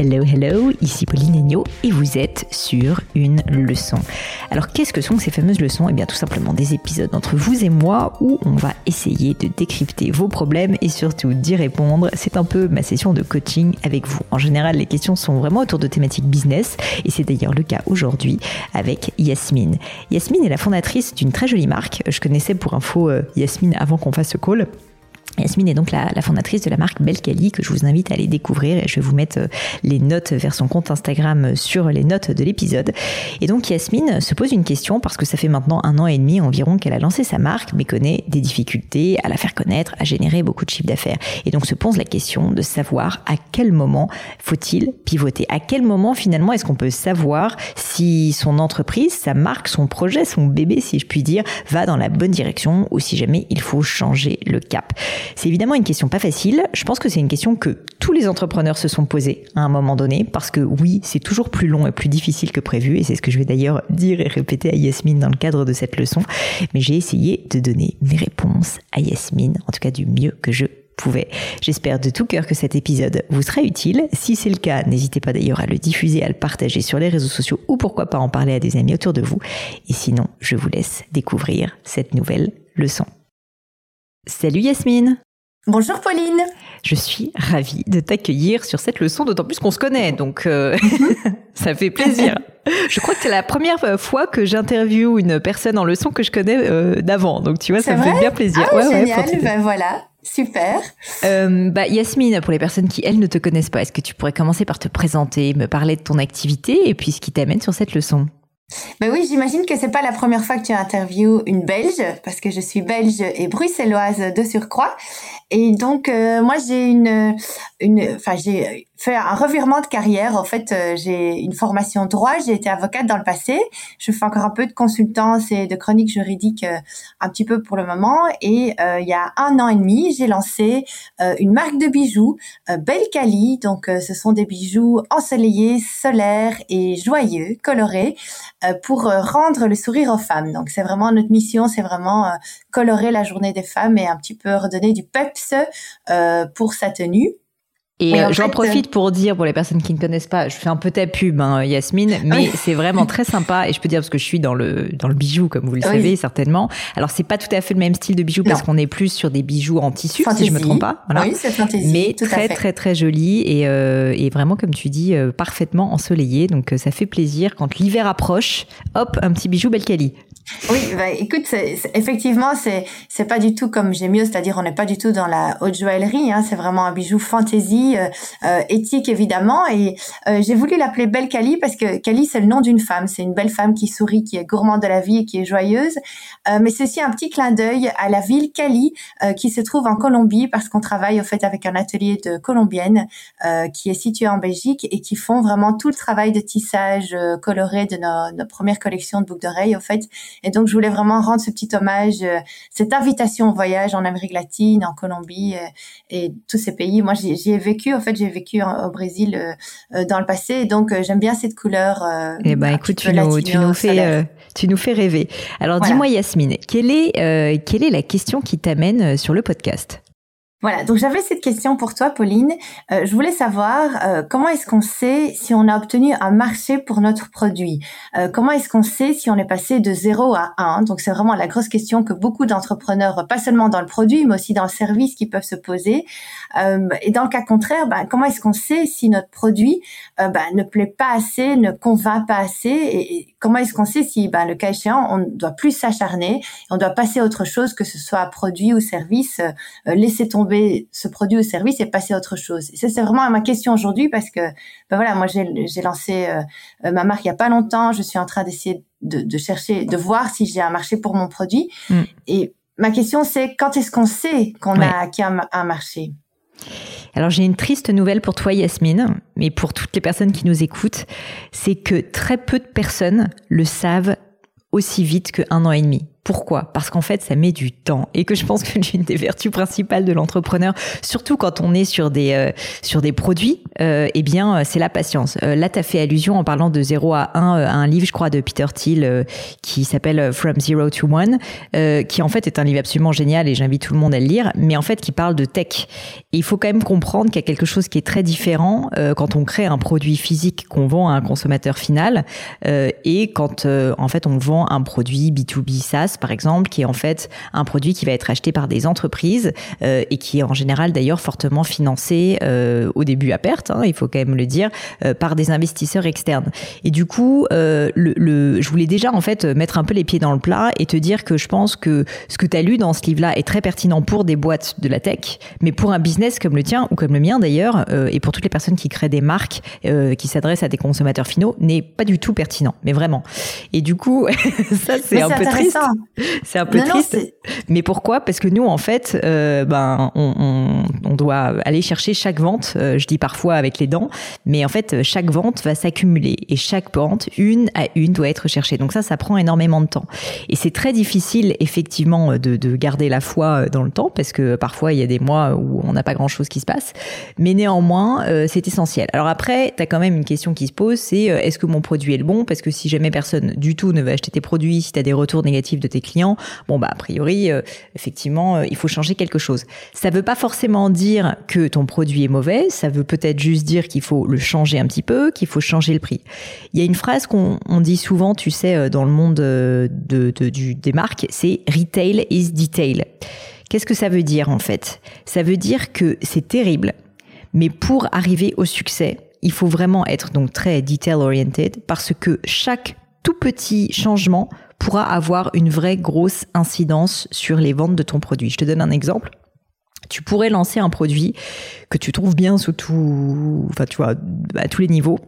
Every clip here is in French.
Hello, hello, ici Pauline Agneau et vous êtes sur une leçon. Alors qu'est-ce que sont ces fameuses leçons? Eh bien tout simplement des épisodes entre vous et moi où on va essayer de décrypter vos problèmes et surtout d'y répondre. C'est un peu ma session de coaching avec vous. En général, les questions sont vraiment autour de thématiques business et c'est d'ailleurs le cas aujourd'hui avec Yasmine. Yasmine est la fondatrice d'une très jolie marque. Je connaissais pour info euh, Yasmine avant qu'on fasse ce call. Yasmine est donc la, fondatrice de la marque Belcali que je vous invite à aller découvrir et je vais vous mettre euh, les notes vers son compte Instagram euh, sur les notes de l'épisode. Et donc Yasmine se pose une question parce que ça fait maintenant un an et demi environ qu'elle a lancé sa marque mais connaît des difficultés à la faire connaître, à générer beaucoup de chiffre d'affaires. Et donc se pose la question de savoir à quel moment faut-il pivoter, à quel moment finalement est-ce qu'on peut savoir si son entreprise, sa marque, son projet, son bébé si je puis dire, va dans la bonne direction ou si jamais il faut changer le cap? C'est évidemment une question pas facile. Je pense que c'est une question que tous les entrepreneurs se sont posés à un moment donné parce que oui, c'est toujours plus long et plus difficile que prévu et c'est ce que je vais d'ailleurs dire et répéter à Yasmine dans le cadre de cette leçon. Mais j'ai essayé de donner mes réponses à Yasmine, en tout cas du mieux que je pouvais. J'espère de tout cœur que cet épisode vous sera utile. Si c'est le cas, n'hésitez pas d'ailleurs à le diffuser, à le partager sur les réseaux sociaux ou pourquoi pas en parler à des amis autour de vous. Et sinon, je vous laisse découvrir cette nouvelle leçon. Salut Yasmine Bonjour Pauline Je suis ravie de t'accueillir sur cette leçon, d'autant plus qu'on se connaît, donc euh, ça fait plaisir. Je crois que c'est la première fois que j'interviewe une personne en leçon que je connais euh, d'avant, donc tu vois, ça me fait bien plaisir. Ah, génial, ben voilà. Super. Euh, bah, Yasmine, pour les personnes qui, elles, ne te connaissent pas, est-ce que tu pourrais commencer par te présenter, me parler de ton activité et puis ce qui t'amène sur cette leçon? Ben oui, j'imagine que c'est pas la première fois que tu interviews une Belge, parce que je suis belge et bruxelloise de surcroît. Et donc, euh, moi, j'ai une, une, enfin, j'ai fait un revirement de carrière. En fait, euh, j'ai une formation droit. J'ai été avocate dans le passé. Je fais encore un peu de consultance et de chronique juridique euh, un petit peu pour le moment. Et il y a un an et demi, j'ai lancé une marque de bijoux, Belcali. Donc, ce sont des bijoux ensoleillés, solaires et joyeux, colorés, pour rendre le sourire aux femmes. Donc, c'est vraiment notre mission. C'est vraiment colorer la journée des femmes et un petit peu redonner du peps pour sa tenue. Et euh, j'en profite euh, pour dire, pour les personnes qui ne connaissent pas, je fais un peu ta pub, hein, Yasmine, mais c'est vraiment très sympa. Et je peux dire parce que je suis dans le dans le bijou, comme vous le savez certainement. Alors c'est pas tout à fait le même style de bijou parce qu'on est plus sur des bijoux en tissu, si je me trompe pas. Voilà. Oui, c'est fantaisie. Mais très très très joli et euh, et vraiment comme tu dis parfaitement ensoleillé. Donc ça fait plaisir quand l'hiver approche. Hop, un petit bijou Belcali. Oui, bah, écoute, effectivement, c'est c'est pas du tout comme j'ai mieux, c'est-à-dire on n'est pas du tout dans la haute joaillerie. Hein, c'est vraiment un bijou fantaisie euh, euh, éthique évidemment. Et euh, j'ai voulu l'appeler Belle Cali parce que Cali c'est le nom d'une femme. C'est une belle femme qui sourit, qui est gourmande de la vie et qui est joyeuse. mais c'est aussi un petit clin d'œil à la ville Cali qui se trouve en Colombie parce qu'on travaille au fait avec un atelier de colombienne qui est situé en Belgique et qui font vraiment tout le travail de tissage coloré de nos, nos premières collections de boucles d'oreilles au fait. Et donc je voulais vraiment rendre ce petit hommage, cette invitation au voyage en Amérique latine, en Colombie et tous ces pays. Moi j'y ai vécu en fait, j'ai vécu au Brésil euh, euh, dans le passé, donc euh, j'aime bien cette couleur. eh ben, écoute, tu nous, tu nous fais, tu nous fais rêver. Alors, dis-moi, Yasmine, quelle est, quelle est la question qui t'amène sur le podcast? Voilà, donc j'avais cette question pour toi, Pauline. Euh, je voulais savoir euh, comment est-ce qu'on sait si on a obtenu un marché pour notre produit? Euh, Comment est-ce qu'on sait si on est passé de 0 à 1 Donc c'est vraiment la grosse question que beaucoup d'entrepreneurs, pas seulement dans le produit, mais aussi dans le service, qui peuvent se poser. et dans le cas contraire, ben, comment est-ce qu'on sait si notre produit ben, ne plaît pas assez, ne convainc pas assez? Et, comment est-ce qu'on sait si, ben, le cas échéant, on doit plus s'acharner, on doit passer à autre chose, que ce soit produit ou service, laisser tomber ce produit ou service et passer à autre chose. Et ça, c'est vraiment ma question aujourd'hui parce que, ben voilà, moi, j'ai lancé euh, euh, ma marque il y a pas longtemps. Je suis en train d'essayer de, chercher, de voir si j'ai un marché pour mon produit. Mm. Et ma question, c'est quand est-ce qu'on sait qu'on a acquis un, marché? Alors j'ai une triste nouvelle pour toi Yasmine, mais pour toutes les personnes qui nous écoutent, c'est que très peu de personnes le savent aussi vite qu'un an et demi. Pourquoi? Parce qu'en fait, ça met du temps et que je pense que l'une des vertus principales de l'entrepreneur, surtout quand on est sur des euh, sur des produits, euh, eh bien, euh, c'est la patience. Euh, là, tu as fait allusion en parlant de 0 à 1 à un livre, je crois, de Peter Thiel qui s'appelle From Zero to One, qui en fait est un livre absolument génial et j'invite tout le monde à le lire, mais en fait qui parle de tech. Et il faut quand même comprendre qu'il y a quelque chose qui est très différent quand on crée un produit physique qu'on vend à un consommateur final et quand en fait on vend un produit B2B SaaS par exemple, qui est en fait un produit qui va être acheté par des entreprises euh, et qui est en général d'ailleurs fortement financé euh, au début à perte, hein, il faut quand même le dire, euh, par des investisseurs externes. Et du coup, le, le, je voulais déjà en fait mettre un peu les pieds dans le plat et te dire que je pense que ce que tu as lu dans ce livre-là est très pertinent pour des boîtes de la tech, mais pour un business comme le tien ou comme le mien d'ailleurs, et pour toutes les personnes qui créent des marques qui s'adressent à des consommateurs finaux, n'est pas du tout pertinent, mais vraiment. Et du coup, ça c'est un peu triste. c'est un peu triste. mais pourquoi? Parce que nous, en fait, euh, ben, on, on, doit aller chercher chaque vente. Euh, je dis parfois avec les dents, mais en fait, chaque vente va s'accumuler et chaque vente, une à une, doit être cherchée. Donc ça, ça prend énormément de temps. Et c'est très difficile, effectivement, de, de, garder la foi dans le temps parce que parfois, il y a des mois où on n'a pas grand-chose qui se passe. Mais néanmoins, euh, c'est essentiel. Alors après, tu as quand même une question qui se pose, c'est est-ce que mon produit est le bon? Parce que si jamais personne du tout ne veut acheter tes produits, si tu as des retours négatifs de tes clients, bon bah a priori, euh, effectivement, euh, il faut changer quelque chose. Ça veut pas forcément dire que ton produit est mauvais, ça veut peut-être juste dire qu'il faut le changer un petit peu, qu'il faut changer le prix. Il y a une phrase qu'on dit souvent, tu sais, euh, dans le monde de, des marques, c'est retail is detail. Qu'est-ce que ça veut dire en fait? Ça veut dire que c'est terrible, mais pour arriver au succès, il faut vraiment être donc très detail oriented parce que chaque tout petit changement pourra avoir une vraie grosse incidence sur les ventes de ton produit. Je te donne un exemple. Tu pourrais lancer un produit que tu trouves bien sous tout, enfin à tous les niveaux.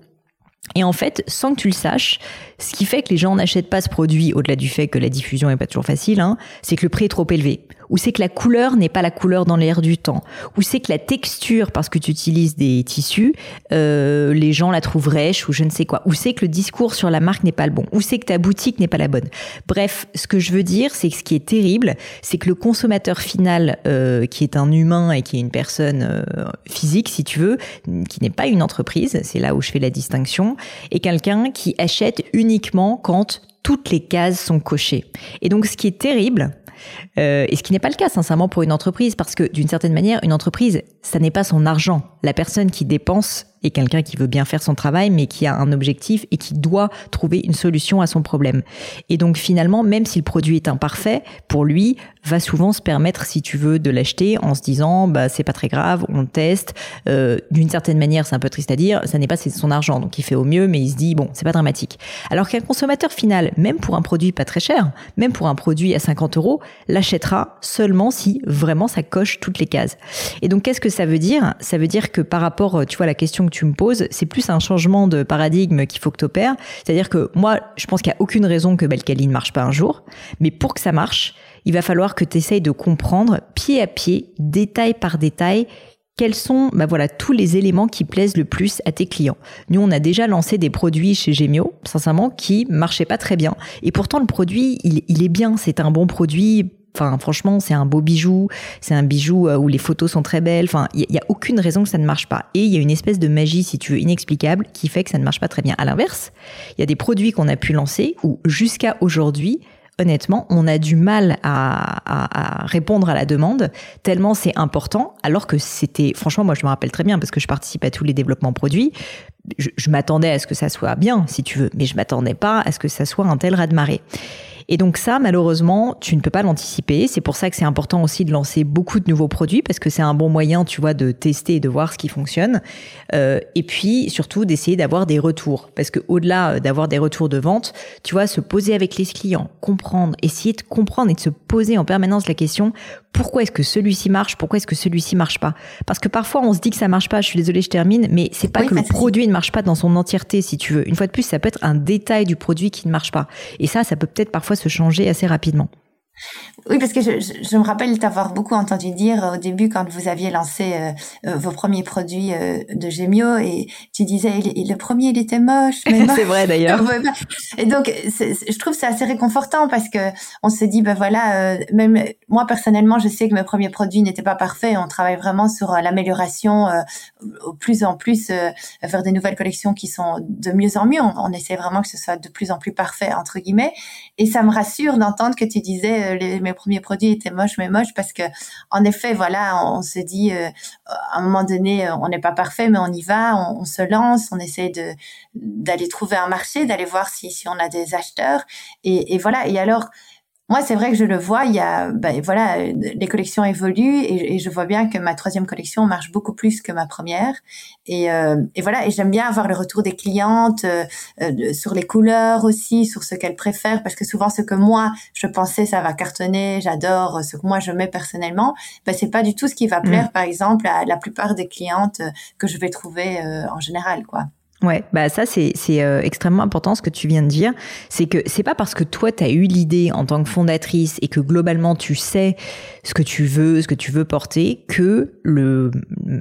Et en fait, sans que tu le saches, ce qui fait que les gens n'achètent pas ce produit, au-delà du fait que la diffusion est pas toujours facile, hein, c'est que le prix est trop élevé ou c'est que la couleur n'est pas la couleur dans l'air du temps, ou c'est que la texture, parce que tu utilises des tissus, euh, les gens la trouvent rêche ou je ne sais quoi, ou c'est que le discours sur la marque n'est pas le bon, ou c'est que ta boutique n'est pas la bonne. Bref, ce que je veux dire, c'est que ce qui est terrible, c'est que le consommateur final, euh, qui est un humain et qui est une personne euh, physique, si tu veux, qui n'est pas une entreprise, c'est là où je fais la distinction, est quelqu'un qui achète uniquement quand toutes les cases sont cochées. Et donc, ce qui est terrible, euh, et ce qui n'est pas le cas, sincèrement, pour une entreprise, parce que d'une certaine manière, une entreprise, ça n'est pas son argent. La personne qui dépense est quelqu'un qui veut bien faire son travail, mais qui a un objectif et qui doit trouver une solution à son problème. Et donc finalement, même si le produit est imparfait, pour lui, va souvent se permettre, si tu veux, de l'acheter en se disant, bah c'est pas très grave, on teste. Euh, D'une certaine manière, c'est un peu triste à dire, ça n'est pas son argent, donc il fait au mieux, mais il se dit bon, c'est pas dramatique. Alors qu'un consommateur final, même pour un produit pas très cher, même pour un produit à 50 euros, l'achètera seulement si vraiment ça coche toutes les cases. Et donc qu'est-ce que ça veut dire? Ça veut dire que par rapport, tu vois, à la question tu me poses, c'est plus un changement de paradigme qu'il faut que tu opères. C'est-à-dire que moi, je pense qu'il n'y a aucune raison que Belcali ne marche pas un jour, mais pour que ça marche, il va falloir que tu essayes de comprendre pied à pied, détail par détail, quels sont bah voilà, tous les éléments qui plaisent le plus à tes clients. Nous, on a déjà lancé des produits chez Gemio, sincèrement, qui marchaient pas très bien. Et pourtant, le produit, il est bien, c'est un bon produit. Enfin, franchement, c'est un beau bijou. C'est un bijou euh, où les photos sont très belles. Enfin, il y, a aucune raison que ça ne marche pas. Et il y a une espèce de magie, si tu veux, inexplicable, qui fait que ça ne marche pas très bien. À l'inverse, il y a des produits qu'on a pu lancer où jusqu'à aujourd'hui, honnêtement, on a du mal à, répondre à la demande tellement c'est important, alors que c'était, franchement, moi je me rappelle très bien parce que je participe à tous les développements produits. Je, je m'attendais à ce que ça soit bien, si tu veux, mais je m'attendais pas à ce que ça soit un tel raz-de-marée. Et donc ça, malheureusement, tu ne peux pas l'anticiper. C'est pour ça que c'est important aussi de lancer beaucoup de nouveaux produits parce que c'est un bon moyen, tu vois, de tester et de voir ce qui fonctionne. Euh, et puis surtout d'essayer d'avoir des retours parce que au-delà euh, d'avoir des retours de vente, tu vois, se poser avec les clients, comprendre, essayer de comprendre et de se poser en permanence la question pourquoi est-ce que celui-ci marche, pourquoi est-ce que celui-ci marche pas? Parce que parfois on se dit que ça marche pas. Je suis désolée, je termine, mais c'est pas que le produit ne marche pas dans son entièreté, si tu veux. Une fois de plus, ça peut être un détail du produit qui ne marche pas. Et ça, ça peut peut-être parfois se changer assez rapidement. Oui, parce que je, je, me rappelle t'avoir beaucoup entendu dire au début quand vous aviez lancé euh, euh, vos premiers produits euh, de Gemio et tu disais le premier il était moche. c'est vrai d'ailleurs. Et donc je trouve c'est assez réconfortant parce que on se dit ben voilà même moi personnellement je sais que mes premiers produits n'étaient pas parfaits. On travaille vraiment sur l'amélioration au plus en plus vers des nouvelles collections qui sont de mieux en mieux. On, on essaie vraiment que ce soit de plus en plus parfait entre guillemets et ça me rassure d'entendre que tu disais mes premiers produits étaient moches, mais moches parce que, en effet, voilà, on, se dit, euh, à un moment donné, euh, on n'est pas parfait, mais on y va, on, se lance, on essaie de d'aller trouver un marché, d'aller voir si, si on a des acheteurs, et, et voilà. Et alors, moi, c'est vrai que je le vois. Il y a, ben, voilà, les collections évoluent et, je vois bien que ma troisième collection marche beaucoup plus que ma première. Et, euh, et voilà, et j'aime bien avoir le retour des clientes euh, euh, sur les couleurs aussi, sur ce qu'elles préfèrent, parce que souvent ce que moi je pensais ça va cartonner, j'adore ce que moi je mets personnellement, ben c'est pas du tout ce qui va plaire, mm. par exemple, à la plupart des clientes que je vais trouver en général, quoi. Ouais, bah ça c'est c'est euh, extrêmement important ce que tu viens de dire, c'est que c'est pas parce que toi tu as eu l'idée en tant que fondatrice et que globalement tu sais ce que tu veux, ce que tu veux porter que le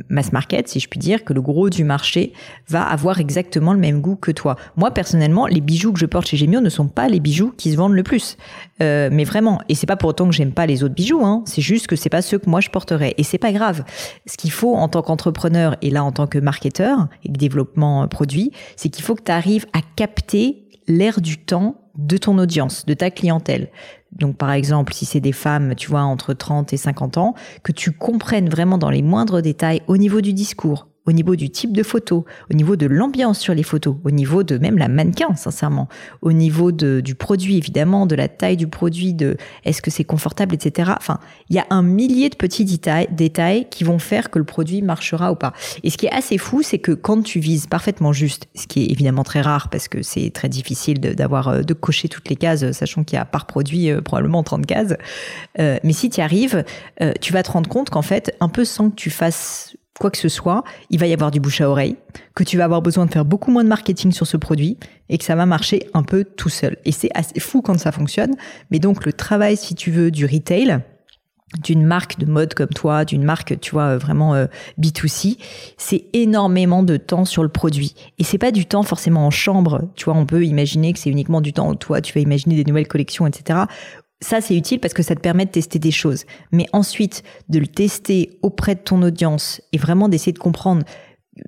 mass market, si je puis dire, que le gros du marché va avoir exactement le même goût que toi. Moi personnellement, les bijoux que je porte chez Gemio ne sont pas les bijoux qui se vendent le plus. Euh, mais vraiment, et c'est pas pour autant que j'aime pas les autres bijoux hein, c'est juste que c'est pas ceux que moi je porterais et c'est pas grave. Ce qu'il faut en tant qu'entrepreneur et là en tant que marketeur et développement produit c'est qu'il faut que tu arrives à capter l'air du temps de ton audience, de ta clientèle. Donc par exemple, si c'est des femmes, tu vois, entre 30 et 50 ans, que tu comprennes vraiment dans les moindres détails au niveau du discours, au niveau du type de photo, au niveau de l'ambiance sur les photos, au niveau de même la mannequin, sincèrement, au niveau de, du produit, évidemment, de la taille du produit, de est-ce que c'est confortable, etc. Enfin, il y a un millier de petits détails, détails qui vont faire que le produit marchera ou pas. Et ce qui est assez fou, c'est que quand tu vises parfaitement juste, ce qui est évidemment très rare parce que c'est très difficile d'avoir de, de, cocher toutes les cases, sachant qu'il y a par produit euh, probablement 30 cases, euh, mais si tu y arrives, euh, tu vas te rendre compte qu'en fait, un peu sans que tu fasses quoi que ce soit, il va y avoir du bouche à oreille, que tu vas avoir besoin de faire beaucoup moins de marketing sur ce produit et que ça va marcher un peu tout seul. Et c'est assez fou quand ça fonctionne. Mais donc le travail, si tu veux, du retail, d'une marque de mode comme toi, d'une marque, tu vois, vraiment euh, B2C, c'est énormément de temps sur le produit. Et c'est pas du temps forcément en chambre. Tu vois, on peut imaginer que c'est uniquement du temps où toi, tu vas imaginer des nouvelles collections, etc ça, c'est utile parce que ça te permet de tester des choses. Mais ensuite, de le tester auprès de ton audience et vraiment d'essayer de comprendre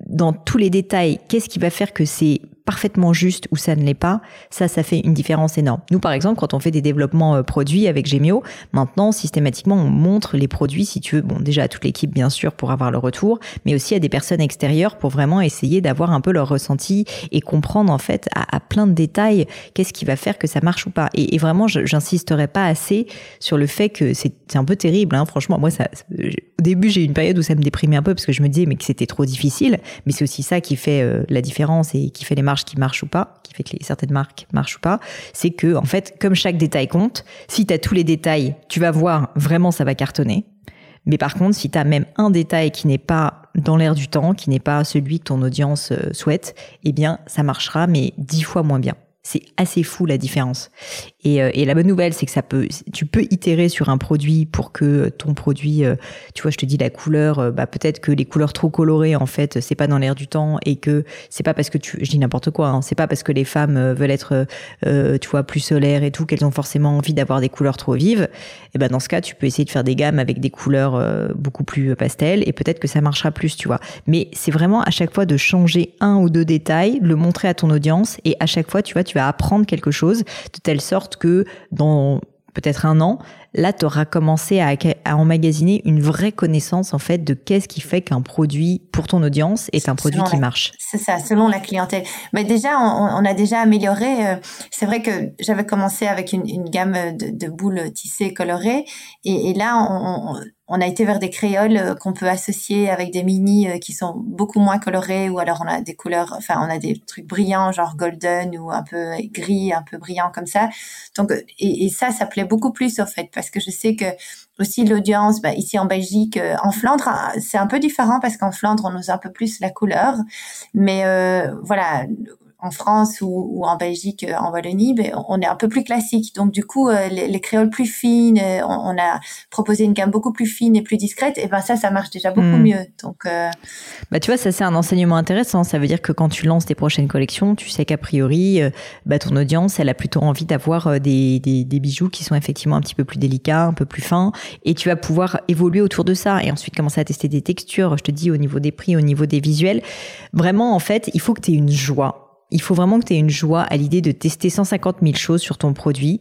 dans tous les détails qu'est-ce qui va faire que c'est parfaitement juste ou ça ne l'est pas, ça, ça fait une différence énorme. Nous, par exemple, quand on fait des développements euh, produits avec Gemio, maintenant, systématiquement, on montre les produits, si tu veux, bon, déjà à toute l'équipe, bien sûr, pour avoir le retour, mais aussi à des personnes extérieures pour vraiment essayer d'avoir un peu leur ressenti et comprendre, en fait, à, plein de détails, qu'est-ce qui va faire que ça marche ou pas. Et, vraiment, j'insisterai pas assez sur le fait que c'est un peu terrible, hein, franchement. Moi, ça, au début, j'ai eu une période où ça me déprimait un peu parce que je me disais, mais que c'était trop difficile, mais c'est aussi ça qui fait euh, la différence et qui fait les qui marche ou pas, qui fait que les, certaines marques marchent ou pas, c'est que en fait, comme chaque détail compte, si tu as tous les détails, tu vas voir vraiment ça va cartonner. Mais par contre, si tu as même un détail qui n'est pas dans l'air du temps, qui n'est pas celui que ton audience euh, souhaite, eh bien, ça marchera, mais dix fois moins bien. C'est assez fou la différence. Et, euh, et, la bonne nouvelle, c'est que ça peut, tu peux itérer sur un produit pour que ton produit, euh, tu vois, je te dis la couleur, euh, bah peut-être que les couleurs trop colorées, en fait, c'est pas dans l'air du temps et que c'est pas parce que tu, je dis n'importe quoi, hein, c'est pas parce que les femmes veulent être, tu vois, plus solaires et tout qu'elles ont forcément envie d'avoir des couleurs trop vives. Et ben dans ce cas, tu peux essayer de faire des gammes avec des couleurs beaucoup plus pastel et peut-être que ça marchera plus, tu vois. Mais c'est vraiment à chaque fois de changer un ou deux détails, le montrer à ton audience et à chaque fois, tu vois, tu vas apprendre quelque chose de telle sorte que dans peut-être un an, là, tu auras commencé à, à, emmagasiner une vraie connaissance en fait de qu'est-ce qui fait qu'un produit pour ton audience est un produit qui marche. C'est ça, selon la clientèle. Mais déjà, on, a déjà amélioré. Euh, c'est vrai que j'avais commencé avec une, une gamme de, de, boules tissées colorées, et, et là, on, on a été vers des créoles euh, qu'on peut associer avec des mini euh, qui sont beaucoup moins colorés ou alors on a des couleurs, enfin on a des trucs brillants genre golden ou un peu gris, un peu brillant comme ça. Donc et, et ça, ça plaît beaucoup plus en fait parce que je sais que aussi l'audience bah, ici en Belgique, euh, en Flandre, hein, c'est un peu différent parce qu'en Flandre on ose un peu plus la couleur, mais euh, voilà en France ou, en Belgique, euh, en Wallonie, ben, on est un peu plus classique. Donc du coup, euh, les, créoles plus fines, euh, on, a proposé une gamme beaucoup plus fine et plus discrète. Et ben ça, ça marche déjà beaucoup hmm. mieux. Donc, bah tu vois, ça c'est un enseignement intéressant. Ça veut dire que quand tu lances tes prochaines collections, tu sais qu'a priori, bah, ton audience, elle a plutôt envie d'avoir des, des, des bijoux qui sont effectivement un petit peu plus délicats, un peu plus fins, et tu vas pouvoir évoluer autour de ça et ensuite commencer à tester des textures. Je te dis au niveau des prix, au niveau des visuels. Vraiment, en fait, il faut que tu aies une joie il faut vraiment que tu aies une joie à l'idée de tester 150 000 choses sur ton produit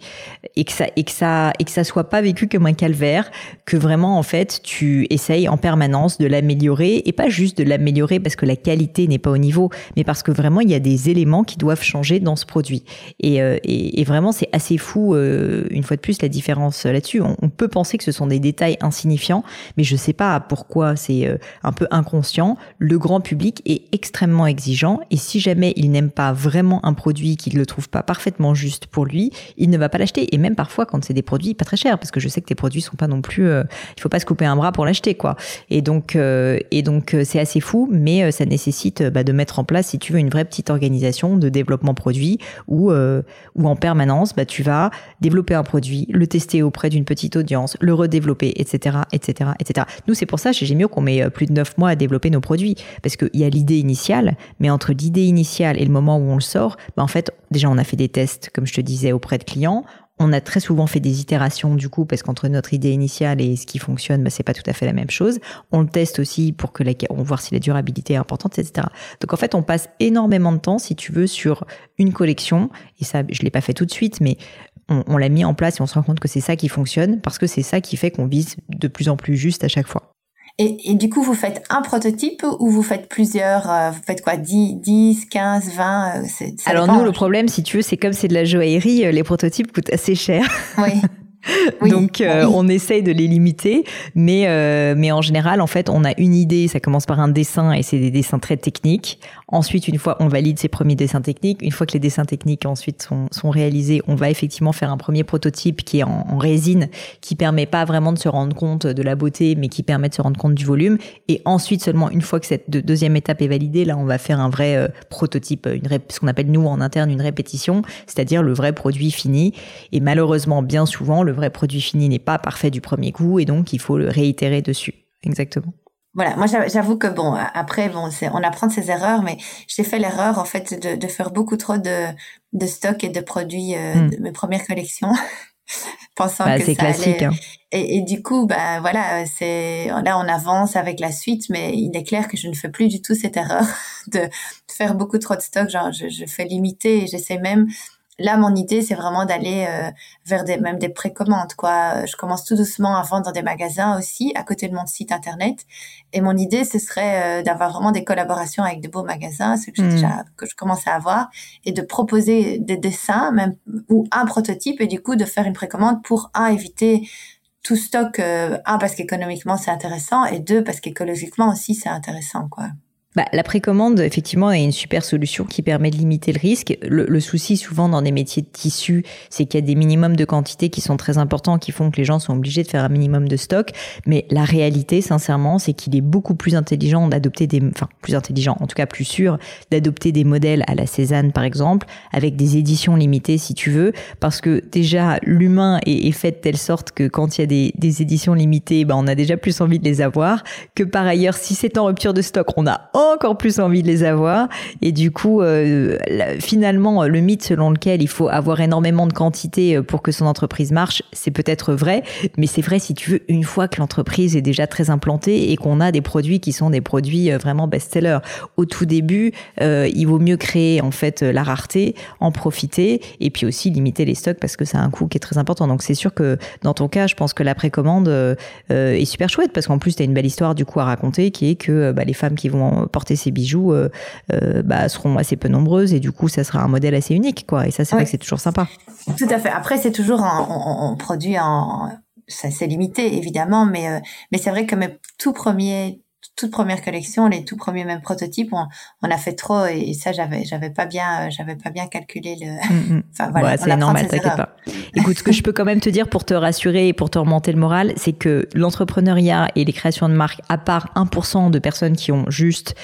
et que ça et que ça et que ça soit pas vécu comme un calvaire, que vraiment en fait tu essayes en permanence de l'améliorer et pas juste de l'améliorer parce que la qualité n'est pas au niveau, mais parce que vraiment il y a des éléments qui doivent changer dans ce produit. Et, euh, vraiment c'est assez fou euh, une fois de plus la différence là-dessus. On, peut penser que ce sont des détails insignifiants, mais je sais pas pourquoi c'est euh, un peu inconscient. Le grand public est extrêmement exigeant et si jamais il n'aime pas vraiment un produit qu'il ne trouve pas parfaitement juste pour lui, il ne va pas l'acheter. Et même parfois, quand c'est des produits pas très chers, parce que je sais que tes produits sont pas non plus, euh, il faut pas se couper un bras pour l'acheter, quoi. Et donc, euh, et donc, euh, c'est assez fou, mais ça nécessite bah, de mettre en place, si tu veux, une vraie petite organisation de développement produit où, où en permanence, bah, tu vas développer un produit, le tester auprès d'une petite audience, le redévelopper, etc., etc., etc. Nous, c'est pour ça chez Gemio qu'on met plus de neuf mois à développer nos produits, parce qu'il y a l'idée initiale, mais entre l'idée initiale et le moment où on le sort, bah en fait, déjà, on a fait des tests, comme je te disais, auprès de clients. On a très souvent fait des itérations du coup parce qu'entre notre idée initiale et ce qui fonctionne, bah, c'est pas tout à fait la même chose. On le teste aussi pour que on voir si la durabilité est importante, etc. Donc en fait, on passe énormément de temps, si tu veux, sur une collection. Et ça, je l'ai pas fait tout de suite, mais on, on l'a mis en place et on se rend compte que c'est ça qui fonctionne parce que c'est ça qui fait qu'on vise de plus en plus juste à chaque fois. Et, du coup, vous faites un prototype ou vous faites plusieurs euh, Vous faites quoi 10, 10 15, 20 Alors nous, le problème, si tu veux, c'est comme c'est de la joaillerie, euh, les prototypes coûtent assez cher. Oui. Donc euh, on essaye de les limiter, mais euh, mais en général en fait on a une idée, ça commence par un dessin et c'est des dessins très techniques. Ensuite une fois on valide ces premiers dessins techniques, une fois que les dessins techniques ensuite sont, sont réalisés, on va effectivement faire un premier prototype qui est en, en, résine, qui permet pas vraiment de se rendre compte de la beauté, mais qui permet de se rendre compte du volume. Et ensuite seulement une fois que cette deuxième étape est validée, là on va faire un vrai euh, prototype, une ce qu'on appelle nous en interne une répétition, c'est-à-dire le vrai produit fini. Et malheureusement bien souvent le le vrai produit fini n'est pas parfait du premier coup et donc il faut le réitérer dessus. Exactement. Voilà, moi j'avoue que bon, après bon, on apprend de ses erreurs, mais j'ai fait l'erreur en fait de, faire beaucoup trop de, de stock et de produits euh, hmm. de mes premières collections, pensant bah, que c'est classique. Hein. Et, du coup, bah voilà, c'est là on avance avec la suite, mais il est clair que je ne fais plus du tout cette erreur de, faire beaucoup trop de stock. Genre, je, je fais limiter et j'essaie même là, mon idée, c'est vraiment d'aller euh, vers des, même des précommandes, quoi. Je commence tout doucement à vendre dans des magasins aussi, à côté de mon site internet. Et mon idée, ce serait euh, d'avoir vraiment des collaborations avec de beaux magasins, ce que, hmm. déjà, que je commence à avoir, et de proposer des dessins, même ou un prototype, et du coup de faire une précommande pour un éviter tout stock, euh, un parce qu'économiquement c'est intéressant, et deux parce qu'écologiquement aussi c'est intéressant, quoi. Bah, la précommande, effectivement, est une super solution qui permet de limiter le risque. Le, souci, souvent, dans des métiers de tissu, c'est qu'il y a des minimums de quantité qui sont très importants, qui font que les gens sont obligés de faire un minimum de stock. Mais la réalité, sincèrement, c'est qu'il est beaucoup plus intelligent d'adopter des, enfin, plus intelligent, en tout cas plus sûr, d'adopter des modèles à la Cézanne, par exemple, avec des éditions limitées, si tu veux, parce que déjà, l'humain est, fait de telle sorte que quand il y a des, des éditions limitées, bah, on a déjà plus envie de les avoir, que par ailleurs, si c'est en rupture de stock, on a encore plus envie de les avoir. Et du coup, euh, finalement, le mythe selon lequel il faut avoir énormément de quantité euh, pour que son entreprise marche, c'est peut-être vrai, mais c'est vrai si tu veux une fois que l'entreprise est déjà très implantée et qu'on a des produits qui sont des produits euh, vraiment best-sellers. Au tout début, il vaut mieux créer en fait la rareté, en profiter et puis aussi limiter les stocks parce que c'est un coût qui est très important. Donc c'est sûr que dans ton cas, je pense que la précommande est super chouette parce qu'en plus tu as une belle histoire du coup à raconter qui est que bah, les femmes qui vont porter ces bijoux euh, euh, bah, seront assez peu nombreuses et du coup ça sera un modèle assez unique quoi. Et ça c'est vrai que c'est toujours sympa. Tout à fait. Après c'est toujours un, produit en ça c'est limité évidemment mais euh, mais c'est vrai que mes tout premiers toute première collection, les tout premiers même prototypes, on, on a fait trop et, ça j'avais j'avais pas bien j'avais pas bien calculé le. Mm, mm. enfin voilà, c'est normal, t'inquiète pas. Écoute, ce que je peux quand même te dire pour te rassurer et pour te remonter le moral, c'est que l'entrepreneuriat et les créations de marques, à part 1% de personnes qui ont juste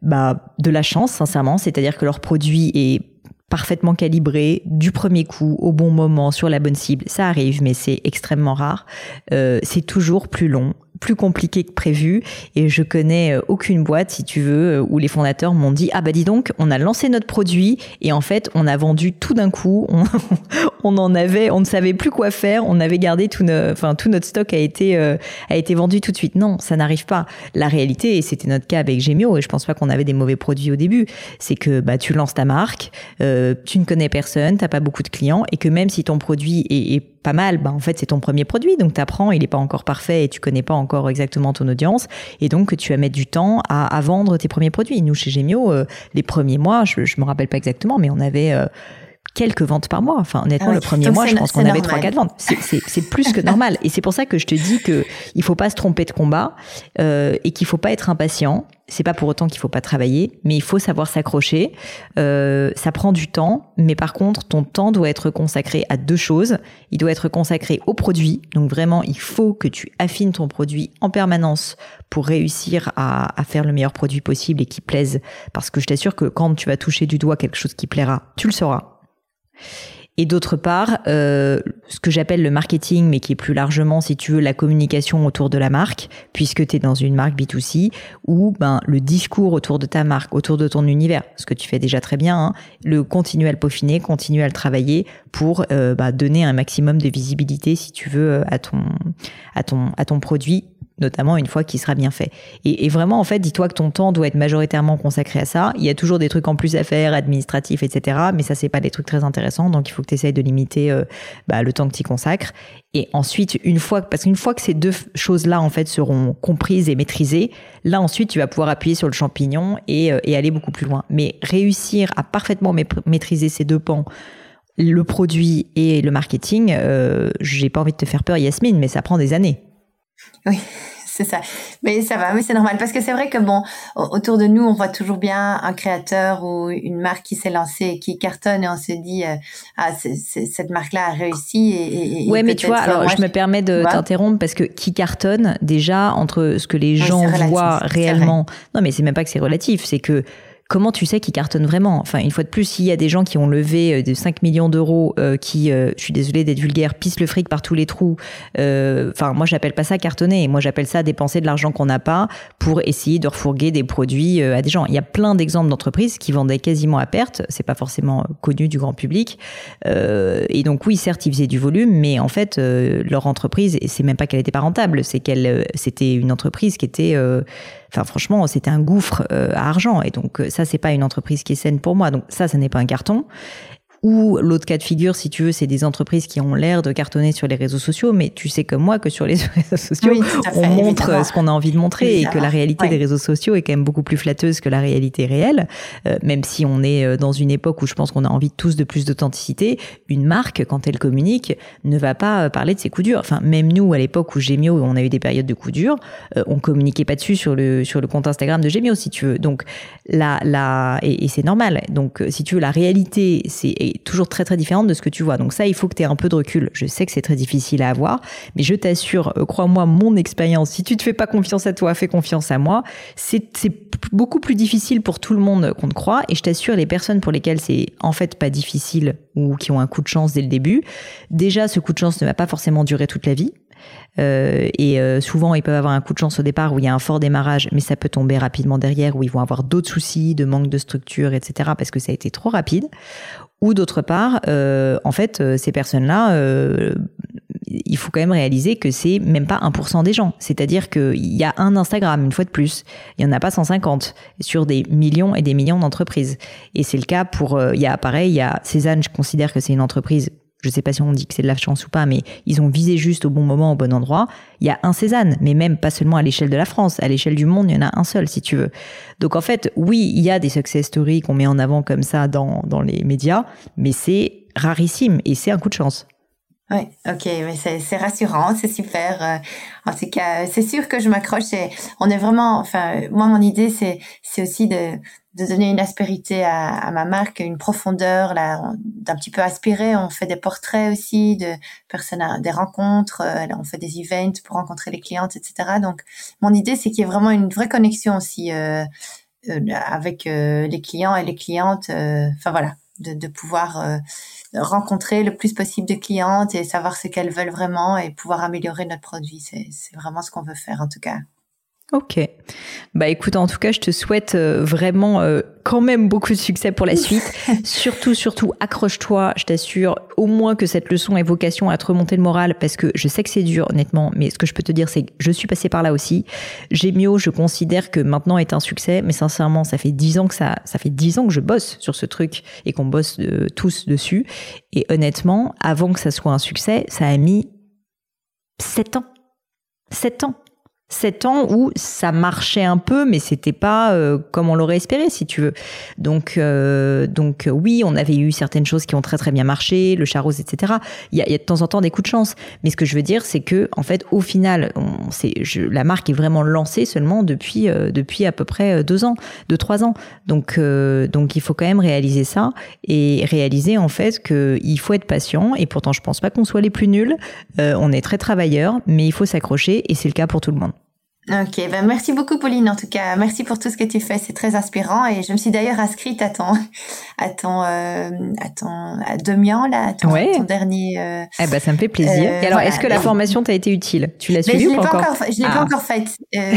bah de la chance, sincèrement, c'est-à-dire que leur produit est parfaitement calibré du premier coup au bon moment sur la bonne cible ça arrive mais c'est extrêmement rare euh, c'est toujours plus long plus compliqué que prévu et je connais euh, aucune boîte si tu veux euh, où les fondateurs m'ont dit ah bah dis donc on a lancé notre produit et en fait on a vendu tout d'un coup. On, on en avait on ne savait plus quoi faire. On avait gardé tout notre enfin tout notre stock a été euh, a été vendu tout de suite non ça n'arrive pas. La réalité et c'était notre cas avec Gemio et je pense pas qu'on avait des mauvais produits au début c'est que bah tu lances ta marque tu ne connais personne t'as pas beaucoup de clients et que même si ton produit est, est pas mal, bah en fait c'est ton premier produit, donc tu apprends, il n'est pas encore parfait et tu connais pas encore exactement ton audience, et donc tu vas mettre du temps à, vendre tes premiers produits. Nous chez Gemio, euh, les premiers mois, je, je me rappelle pas exactement, mais on avait euh, quelques ventes par mois. Enfin, honnêtement, ah le premier mois, je pense qu'on avait trois, quatre ventes. C'est plus que normal. Et c'est pour ça que je te dis que il faut pas se tromper de combat euh, et qu'il faut pas être impatient. C'est pas pour autant qu'il faut pas travailler, mais il faut savoir s'accrocher. Euh, ça prend du temps, mais par contre, ton temps doit être consacré à deux choses. Il doit être consacré au produit. Donc vraiment, il faut que tu affines ton produit en permanence pour réussir à, à faire le meilleur produit possible et qui plaise. Parce que je t'assure que quand tu vas toucher du doigt quelque chose qui plaira, tu le sauras et d'autre part, euh, ce que j'appelle le marketing, mais qui est plus largement, si tu veux, la communication autour de la marque, puisque tu es dans une marque B2C, ou ben, le discours autour de ta marque, autour de ton univers, ce que tu fais déjà très bien, hein, le continuer à le peaufiner, continuer à le travailler pour euh, bah, donner un maximum de visibilité, si tu veux, à ton, à ton, à ton produit notamment une fois qu'il sera bien fait. Et, vraiment, en fait, dis-toi que ton temps doit être majoritairement consacré à ça. Il y a toujours des trucs en plus à faire, administratifs, etc. Mais ça, c'est pas des trucs très intéressants. Donc, il faut que tu essayes de limiter euh, bah, le temps que tu consacres. Et ensuite, une fois, parce qu'une fois que ces deux choses-là, en fait, seront comprises et maîtrisées, là, ensuite, tu vas pouvoir appuyer sur le champignon et, euh, et aller beaucoup plus loin. Mais réussir à parfaitement maîtriser ces deux pans, le produit et le marketing, euh, j'ai pas envie de te faire peur, Yasmine, mais ça prend des années. Oui, c'est ça. Mais ça va, mais c'est normal parce que c'est vrai que bon, autour de nous, on voit toujours bien un créateur ou une marque qui s'est lancée qui cartonne et on se dit euh, ah cette marque-là a réussi. Et, et ouais, mais tu vois, alors je me permets de t'interrompre parce que qui cartonne déjà entre ce que les gens voient réellement. Non, mais c'est même pas que c'est relatif, c'est que comment tu sais qu'ils cartonnent vraiment? Enfin, une fois de plus, s'il y a des gens qui ont levé euh, de 5 millions d'euros, euh, qui, euh, je suis désolée d'être vulgaire, pissent le fric par tous les trous, enfin, moi, j'appelle pas ça cartonner. Moi, j'appelle ça dépenser de l'argent qu'on n'a pas pour essayer de refourguer des produits à des gens. Il y a plein d'exemples d'entreprises qui vendaient quasiment à perte. C'est pas forcément connu du grand public. et donc, oui, certes, ils faisaient du volume, mais en fait, leur entreprise, c'est même pas qu'elle était pas rentable, c'est qu'elle, c'était une entreprise qui était Enfin, franchement, c'était un gouffre euh, à argent. Et donc, euh, ça, c'est pas une entreprise qui est saine pour moi. Donc, ça, ça n'est pas un carton. Ou l'autre cas de figure, si tu veux, c'est des entreprises qui ont l'air de cartonner sur les réseaux sociaux, mais tu sais comme moi que sur les réseaux sociaux, on montre ce qu'on a envie de montrer et que la réalité des réseaux sociaux est quand même beaucoup plus flatteuse que la réalité réelle. Euh, même si on est euh, dans une époque où je pense qu'on a envie tous de plus d'authenticité, une marque, quand elle communique, ne va pas euh, parler de ses coups durs. Enfin, même nous, à l'époque où Gemio, on a eu des périodes de coups durs, on communiquait pas dessus sur le, sur le compte Instagram de Gemio, si tu veux. Donc, là, là, et, et c'est normal. Donc, si tu veux, la réalité, c'est toujours très très différente de ce que tu vois. Donc ça, il faut que tu aies un peu de recul. Je sais que c'est très difficile à avoir, mais je t'assure, euh, crois-moi, mon expérience, si tu te fais pas confiance à toi, fais confiance à moi. C'est beaucoup plus difficile pour tout le monde qu'on te croit. Et je t'assure, les personnes pour lesquelles c'est en fait pas difficile ou qui ont un coup de chance dès le début, déjà, ce coup de chance ne va pas forcément durer toute la vie. Euh, et euh, souvent, ils peuvent avoir un coup de chance au départ où il y a un fort démarrage, mais ça peut tomber rapidement derrière, où ils vont avoir d'autres soucis de manque de structure, etc., parce que ça a été trop rapide. Ou d'autre part, euh, en fait, euh, ces personnes-là, euh, il faut quand même réaliser que c'est même pas 1% des gens. C'est-à-dire qu'il y a un Instagram, une fois de plus. Il n'y en a pas 150 sur des millions et des millions d'entreprises. Et c'est le cas pour, il y a pareil, il y a Cézanne, je considère que c'est une entreprise je sais pas si on dit que c'est de la chance ou pas, mais ils ont visé juste au bon moment, au bon endroit. Il y a un Cézanne, mais même pas seulement à l'échelle de la France, à l'échelle du monde, il y en a un seul, si tu veux. Donc en fait, oui, il y a des success stories qu'on met en avant comme ça dans, dans les médias, mais c'est rarissime et c'est un coup de chance. Oui, ok, mais c'est rassurant, c'est super. Euh, en tout cas, c'est sûr que je m'accroche et on est vraiment, enfin, moi, mon idée, c'est aussi de, de donner une aspérité à, à ma marque, une profondeur, là, d'un petit peu aspirer. On fait des portraits aussi de personnes, des rencontres, euh, on fait des events pour rencontrer les clientes, etc. Donc, mon idée, c'est qu'il y ait vraiment une vraie connexion aussi euh, euh avec les clients et les clientes. Enfin voilà, de, de pouvoir rencontrer le plus possible de clientes et savoir ce qu'elles veulent vraiment et pouvoir améliorer notre produit. C'est vraiment ce qu'on veut faire en tout cas. Ok. Bah écoute, en tout cas, je te souhaite euh, vraiment euh, quand même beaucoup de succès pour la suite. surtout, surtout, accroche-toi. Je t'assure au moins que cette leçon ait vocation à te remonter le moral parce que je sais que c'est dur, honnêtement. Mais ce que je peux te dire, c'est que je suis passée par là aussi. Gémio, je considère que maintenant est un succès, mais sincèrement, ça fait dix ans que ça, ça fait dix ans que je bosse sur ce truc et qu'on bosse euh, tous dessus. Et honnêtement, avant que ça soit un succès, ça a mis sept ans. Sept ans sept ans où ça marchait un peu, mais c'était pas euh, comme on l'aurait espéré, si tu veux. Donc, euh, donc oui, on avait eu certaines choses qui ont très très bien marché, le charros, etc. Il y a, y a, de temps en temps des coups de chance, mais ce que je veux dire, c'est que en fait, au final, on, je, la marque est vraiment lancée seulement depuis euh, depuis à peu près deux ans, deux trois ans. Donc donc il faut quand même réaliser ça et réaliser en fait que il faut être patient. Et pourtant, je pense pas qu'on soit les plus nuls. on est très travailleurs, mais il faut s'accrocher et c'est le cas pour tout le monde. Ok, ben merci beaucoup Pauline en tout cas, merci pour tout ce que tu fais, c'est très inspirant et je me suis d'ailleurs inscrite à ton, à ton, euh, à ton, à Demian là, à ton, ton dernier. Euh, eh ben ça me fait plaisir. Euh, et alors, est-ce que la formation t'a été utile? Tu l'as suivie ou pas encore, Je l'ai pas ah. encore faite.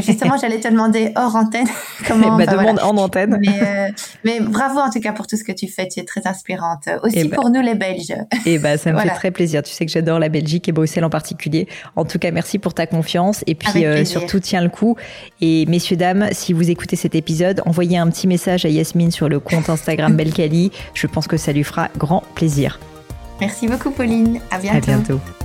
Justement, j'allais te demander hors antenne comment. bah, demande en antenne. Mais, mais, bravo en tout cas pour tout ce que tu fais, tu es très inspirante aussi eh ben. pour nous les Belges. Eh ben ça me fait très plaisir. Tu sais que j'adore la Belgique et Bruxelles en particulier. En tout cas, merci pour ta confiance et puis surtout le coup. Et messieurs, dames, si vous écoutez cet épisode, envoyez un petit message à Yasmine sur le compte Instagram Belkali. Je pense que ça lui fera grand plaisir. Merci beaucoup, Pauline. À bientôt. À bientôt.